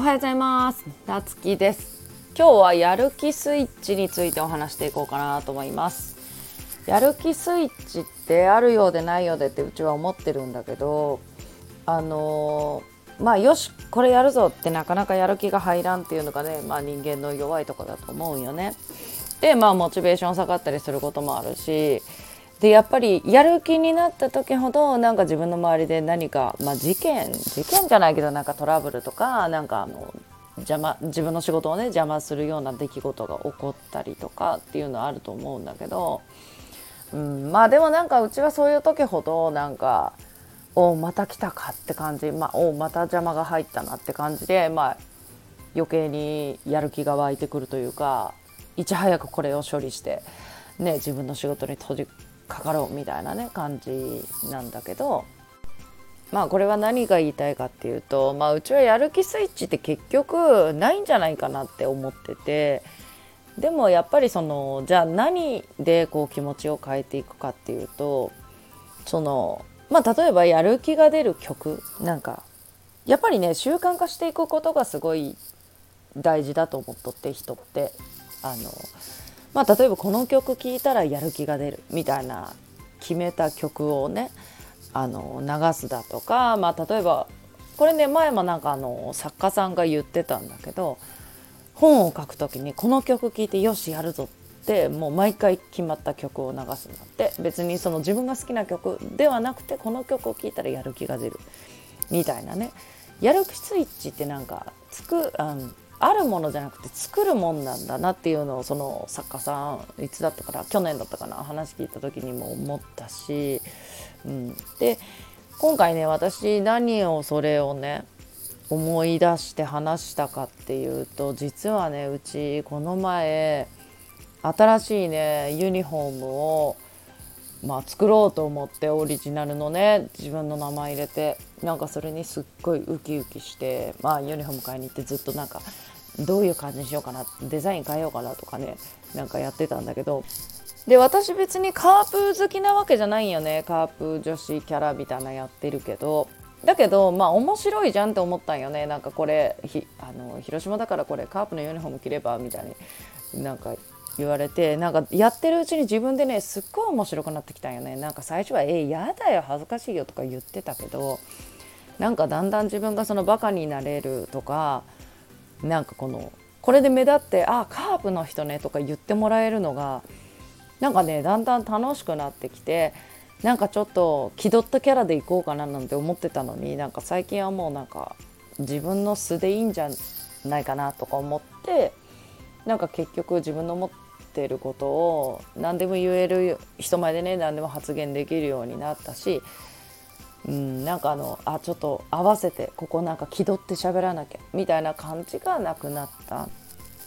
おはようございます。なつきです。今日はやる気スイッチについてお話していこうかなと思います。やる気スイッチってあるようでないようでってうちは思ってるんだけどあのー、まあよしこれやるぞってなかなかやる気が入らんっていうのがね、まあ、人間の弱いとこだと思うよね。でまあモチベーション下がったりすることもあるしでやっぱりやる気になった時ほどなんか自分の周りで何か、まあ、事件事件じゃないけどなんかトラブルとかなんかあの邪魔自分の仕事をね邪魔するような出来事が起こったりとかっていうのはあると思うんだけど、うん、まあでもなんかうちはそういう時ほどなんか「おまた来たか」って感じ、まあ、おまた邪魔が入ったなって感じで、まあ、余計にやる気が湧いてくるというかいち早くこれを処理して、ね、自分の仕事に閉じかかろうみたいなね感じなんだけどまあこれは何が言いたいかっていうと、まあ、うちはやる気スイッチって結局ないんじゃないかなって思っててでもやっぱりそのじゃあ何でこう気持ちを変えていくかっていうとそのまあ例えばやる気が出る曲なんかやっぱりね習慣化していくことがすごい大事だと思っとって人って。あのまあ、例えばこの曲聴いたらやる気が出るみたいな決めた曲をねあの流すだとか、まあ、例えばこれね前もなんかあの作家さんが言ってたんだけど本を書く時にこの曲聴いてよしやるぞってもう毎回決まった曲を流すんだって。別にその自分が好きな曲ではなくてこの曲を聴いたらやる気が出るみたいなね。やる気スイッチってなんかつくああるものじゃなくて作るもんなんだなっていうのをその作家さんいつだったかな去年だったかな話聞いた時にも思ったし、うん、で今回ね私何をそれをね思い出して話したかっていうと実はねうちこの前新しいねユニフォームをまあ、作ろうと思ってオリジナルのね自分の名前入れてなんかそれにすっごいウキウキしてまあユニフォーム買いに行ってずっとなんかどういう感じにしようかなデザイン変えようかなとかねなんかやってたんだけど。で私別にカープ好きなわけじゃないよね。カープ女子キャラみたいなやってるけど。だけどまあ面白いじゃんって思ったんよね。なんかこれあの広島だからこれカープのユニフォーム着ればみたいに。なんか言われてなんかやってるうちに自分でねすっごい面白くなってきたんよね。なんか最初は「えやだよ恥ずかしいよ」とか言ってたけどなんかだんだん自分がそのバカになれるとかなんかこのこれで目立って「あカープの人ね」とか言ってもらえるのがなんかねだんだん楽しくなってきてなんかちょっと気取ったキャラでいこうかななんて思ってたのになんか最近はもうなんか自分の素でいいんじゃないかなとか思ってなんか結局自分の思ってることを何でも言える人前でね何でも発言できるようになったしうん、なんかあのあちょっと合わせてここなんか気取って喋らなきゃみたいな感じがなくなった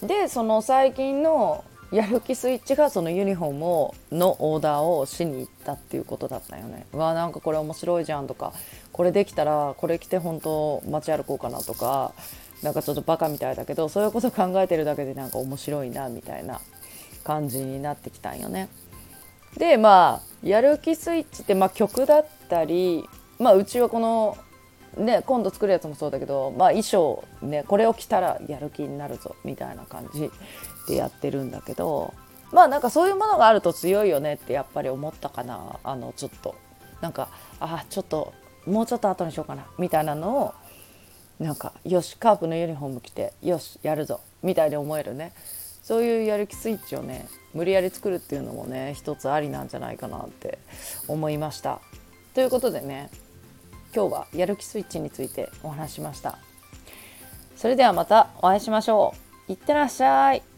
でその最近のやる気スイッチがそのユニフォームをのオーダーをしに行ったっていうことだったよね。わなんかこれ面白いじゃんとかこれできたらこれ着て本当街歩こうかなとかなんかちょっとバカみたいだけどそういうこと考えてるだけでなんか面白いなみたいな感じになってきたんよね。でまあやる気スイッチってまあ曲だったりまあうちはこのね今度作るやつもそうだけど、まあ、衣装ねこれを着たらやる気になるぞみたいな感じでやってるんだけどまあなんかそういうものがあると強いよねってやっぱり思ったかなあのちょっとなんかあちょっともうちょっと後にしようかなみたいなのをなんかよしカープのユニフォーム着てよしやるぞみたいに思えるねそういうやる気スイッチをね無理やり作るっていうのもね一つありなんじゃないかなって思いました。ということでね今日はやる気スイッチについてお話しました。それではまたお会いしましょう。いってらっしゃい。